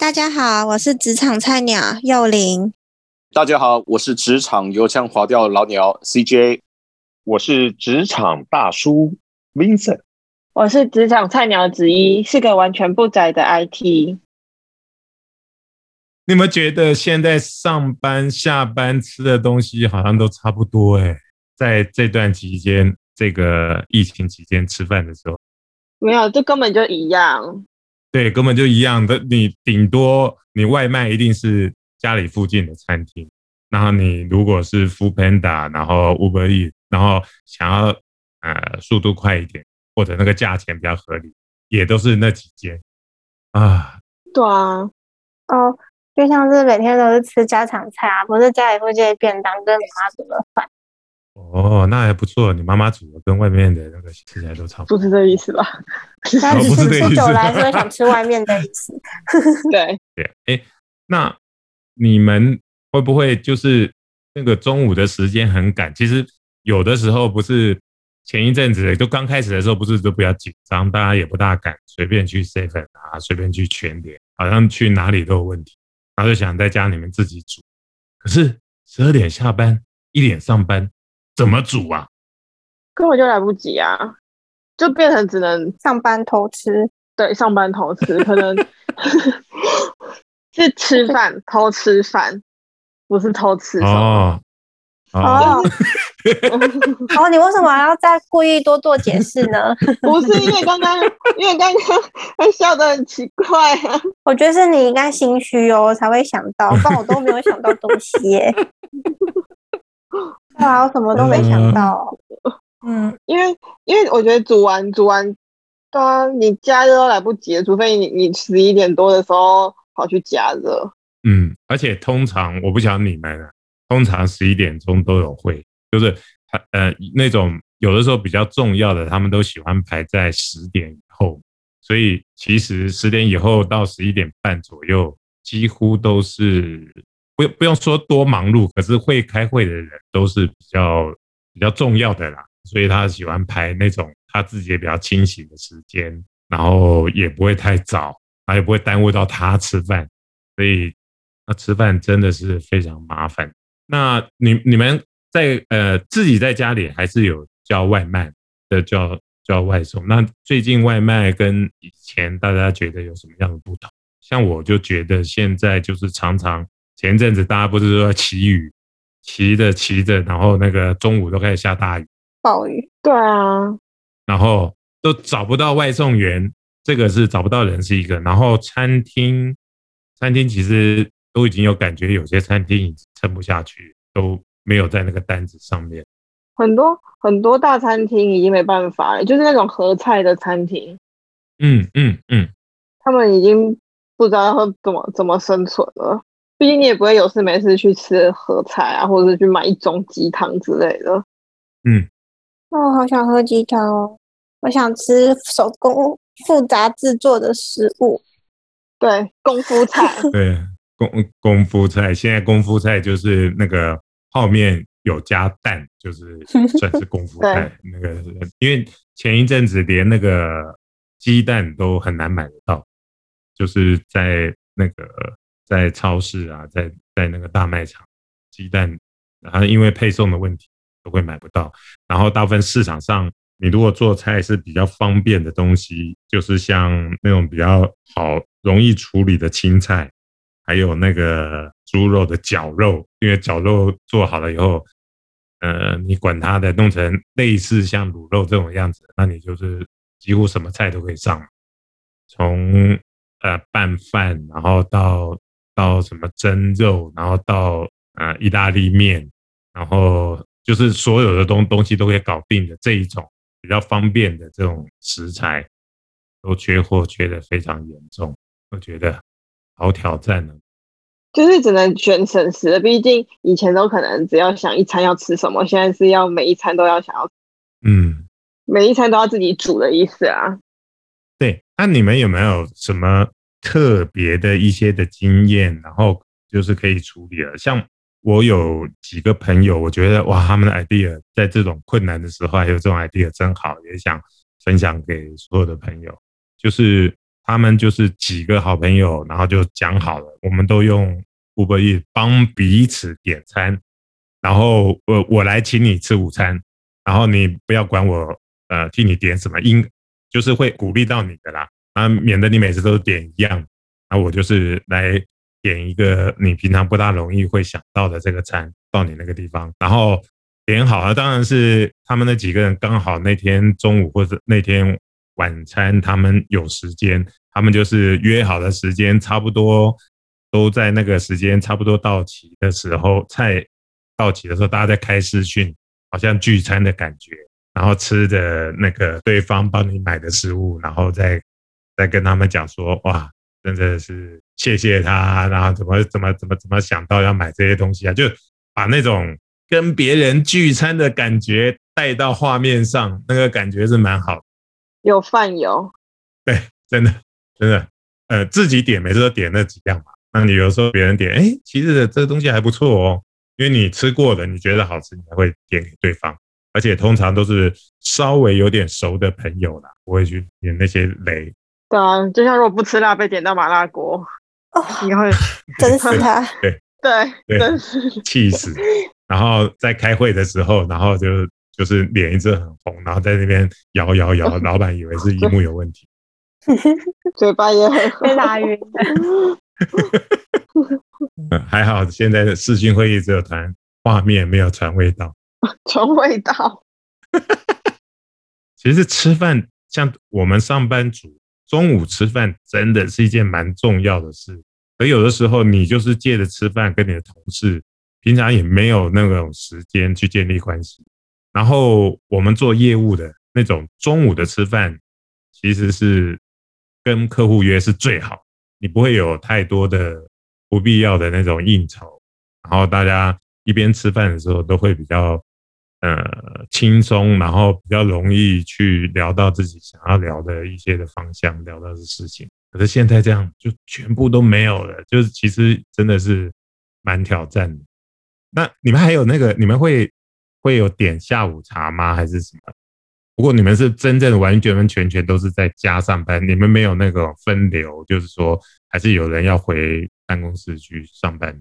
大家好，我是职场菜鸟幼玲。大家好，我是职场油腔滑调老鸟 CJ。我是职场大叔 Vincent。我是职场菜鸟子一，是个完全不宅的 IT。你们觉得现在上班下班吃的东西好像都差不多哎？在这段期间，这个疫情期间吃饭的时候，没有，这根本就一样。对，根本就一样的。你顶多你外卖一定是家里附近的餐厅，然后你如果是 f o o Panda，然后 Uber E，然后想要呃速度快一点，或者那个价钱比较合理，也都是那几间啊。对啊，哦。就像是每天都是吃家常菜啊，不是家里附近的便当跟妈煮的饭。哦，那还不错，你妈妈煮的跟外面的那个吃起来都差不多。不是这意思吧？他只是吃久了，所以想吃外面的意思。对对，哎，那你们会不会就是那个中午的时间很赶？其实有的时候不是前一阵子就刚开始的时候，不是都比较紧张，大家也不大敢随便去 seven 啊，随便去全点，好像去哪里都有问题。然后就想在家里面自己煮，可是十二点下班，一点上班，怎么煮啊？根本就来不及啊！就变成只能上班偷吃。对，上班偷吃，可能 是吃饭偷吃饭，不是偷吃哦。哦，哦，你为什么还要再故意多做解释呢？不是因为刚刚，因为刚刚还笑得很奇怪啊。我觉得是你应该心虚哦，才会想到，不然我都没有想到东西耶。啊，我什么都没想到。嗯，因为因为我觉得煮完煮完，啊，你加热都来不及，除非你你十一点多的时候跑去加热。嗯，而且通常我不晓得你们。通常十一点钟都有会，就是他呃那种有的时候比较重要的，他们都喜欢排在十点以后。所以其实十点以后到十一点半左右，几乎都是不不用说多忙碌，可是会开会的人都是比较比较重要的啦。所以他喜欢排那种他自己也比较清醒的时间，然后也不会太早，他也不会耽误到他吃饭。所以他吃饭真的是非常麻烦。那你你们在呃自己在家里还是有叫外卖的叫叫外送？那最近外卖跟以前大家觉得有什么样的不同？像我就觉得现在就是常常前阵子大家不是说骑雨，骑着骑着，然后那个中午都开始下大雨，暴雨。对啊，然后都找不到外送员，这个是找不到人是一个。然后餐厅餐厅其实。都已经有感觉，有些餐厅已经撑不下去，都没有在那个单子上面。很多很多大餐厅已经没办法了，就是那种合菜的餐厅。嗯嗯嗯，他们已经不知道会怎么怎么生存了。毕竟你也不会有事没事去吃合菜啊，或者是去买一盅鸡汤之类的。嗯，那我好想喝鸡汤哦！我想吃手工复杂制作的食物，对，功夫菜。对。功功夫菜，现在功夫菜就是那个泡面有加蛋，就是 算是功夫菜。那个因为前一阵子连那个鸡蛋都很难买得到，就是在那个在超市啊，在在那个大卖场，鸡蛋然后因为配送的问题都会买不到。然后大部分市场上，你如果做菜是比较方便的东西，就是像那种比较好容易处理的青菜。还有那个猪肉的绞肉，因为绞肉做好了以后，呃，你管它的弄成类似像卤肉这种样子，那你就是几乎什么菜都可以上，从呃拌饭，然后到到什么蒸肉，然后到呃意大利面，然后就是所有的东东西都可以搞定的这一种比较方便的这种食材，都缺货缺的非常严重，我觉得。好挑战呢，就是只能选省时了。毕竟以前都可能只要想一餐要吃什么，现在是要每一餐都要想要，嗯，每一餐都要自己煮的意思啊。对，那你们有没有什么特别的一些的经验，然后就是可以处理了？像我有几个朋友，我觉得哇，他们的 idea 在这种困难的时候还有这种 idea 真好，也想分享给所有的朋友，就是。他们就是几个好朋友，然后就讲好了，我们都用 Uber E 帮彼此点餐，然后我我来请你吃午餐，然后你不要管我呃替你点什么，应就是会鼓励到你的啦，啊，免得你每次都点一样，那我就是来点一个你平常不大容易会想到的这个餐到你那个地方，然后点好了，当然是他们那几个人刚好那天中午或者那天晚餐他们有时间。他们就是约好的时间，差不多都在那个时间差不多到齐的时候，菜到齐的时候，大家在开视讯，好像聚餐的感觉，然后吃着那个对方帮你买的食物，然后再再跟他们讲说，哇，真的是谢谢他，然后怎么怎么怎么怎么想到要买这些东西啊，就把那种跟别人聚餐的感觉带到画面上，那个感觉是蛮好，有饭有，对，真的。真的，呃，自己点每次都点那几样嘛。那你有时候别人点，哎，其实这个东西还不错哦，因为你吃过的，你觉得好吃，你才会点给对方。而且通常都是稍微有点熟的朋友啦，不会去点那些雷。对啊，就像如果不吃辣被点到麻辣锅，哦，你会真是他。对对，真是气死。然后在开会的时候，然后就就是脸一直很红，然后在那边摇摇摇，老板以为是荧幕有问题。嘴巴也很被打晕。还好现在的视讯会议只有传画面，没有传味道。传味道。其实吃饭，像我们上班族中午吃饭，真的是一件蛮重要的事。而有的时候，你就是借着吃饭，跟你的同事平常也没有那种时间去建立关系。然后我们做业务的那种中午的吃饭，其实是。跟客户约是最好，你不会有太多的不必要的那种应酬，然后大家一边吃饭的时候都会比较呃轻松，然后比较容易去聊到自己想要聊的一些的方向，聊到的事情。可是现在这样就全部都没有了，就是其实真的是蛮挑战的。那你们还有那个，你们会会有点下午茶吗？还是什么？不过你们是真正完全完全全都是在家上班，你们没有那个分流，就是说还是有人要回办公室去上班。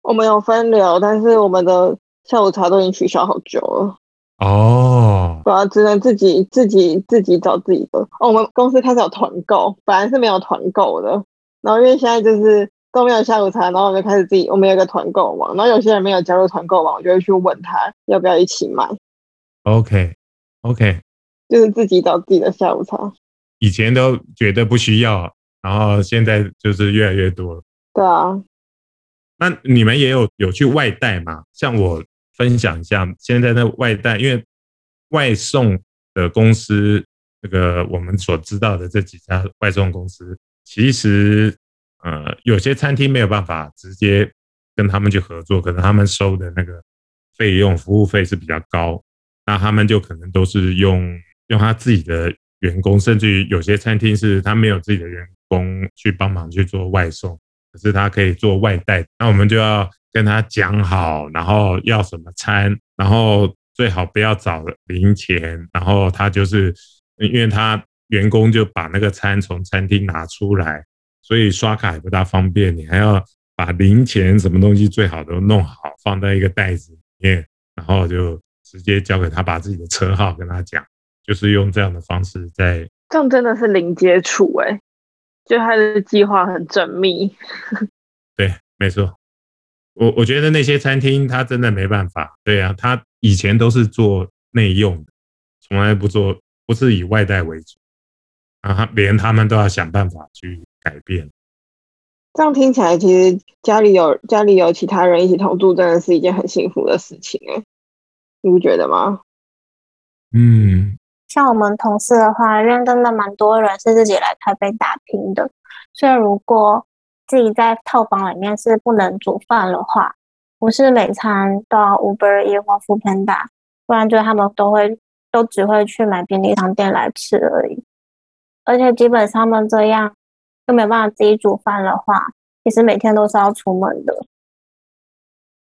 我们有分流，但是我们的下午茶都已经取消好久了。哦，对啊，只能自己自己自己找自己的。哦，我们公司开始有团购，本来是没有团购的，然后因为现在就是都没有下午茶，然后我们就开始自己，我们有一个团购网，然后有些人没有加入团购网，我就会去问他要不要一起买。OK，OK。就是自己找自己的下午茶，以前都觉得不需要，然后现在就是越来越多了。对啊，那你们也有有去外带吗？像我分享一下，现在的外带，因为外送的公司，这个我们所知道的这几家外送公司，其实呃，有些餐厅没有办法直接跟他们去合作，可能他们收的那个费用服务费是比较高，那他们就可能都是用。用他自己的员工，甚至于有些餐厅是他没有自己的员工去帮忙去做外送，可是他可以做外带。那我们就要跟他讲好，然后要什么餐，然后最好不要找零钱，然后他就是因为他员工就把那个餐从餐厅拿出来，所以刷卡也不大方便。你还要把零钱什么东西最好都弄好，放在一个袋子里面，然后就直接交给他，把自己的车号跟他讲。就是用这样的方式在，这样真的是零接触哎，就他的计划很缜密。对，没错。我我觉得那些餐厅他真的没办法。对啊，他以前都是做内用的，从来不做，不是以外带为主。啊，他连他们都要想办法去改变。这样听起来，其实家里有家里有其他人一起同住，真的是一件很幸福的事情哎，你不觉得吗？嗯。像我们同事的话，认真的蛮多人是自己来台北打拼的，所以如果自己在套房里面是不能煮饭的话，不是每餐都要 Uber E 或 f o o Panda，不然就他们都会都只会去买便利商店来吃而已。而且基本上他们这样又没办法自己煮饭的话，其实每天都是要出门的。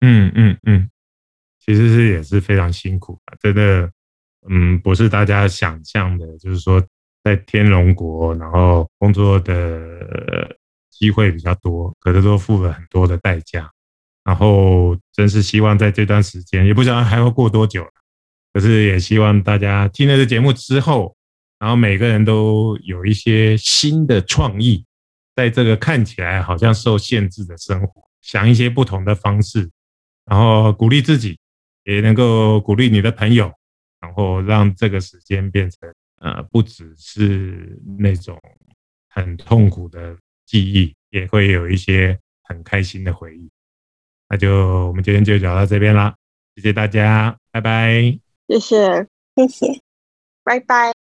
嗯嗯嗯，其实是也是非常辛苦的，真的。嗯，不是大家想象的，就是说在天龙国，然后工作的机会比较多，可是都付了很多的代价。然后真是希望在这段时间，也不知道还要过多久。可是也希望大家听了这节目之后，然后每个人都有一些新的创意，在这个看起来好像受限制的生活，想一些不同的方式，然后鼓励自己，也能够鼓励你的朋友，然后让这个时间变成。呃，不只是那种很痛苦的记忆，也会有一些很开心的回忆。那就我们今天就聊到这边啦，谢谢大家，拜拜。谢谢，谢谢，拜拜。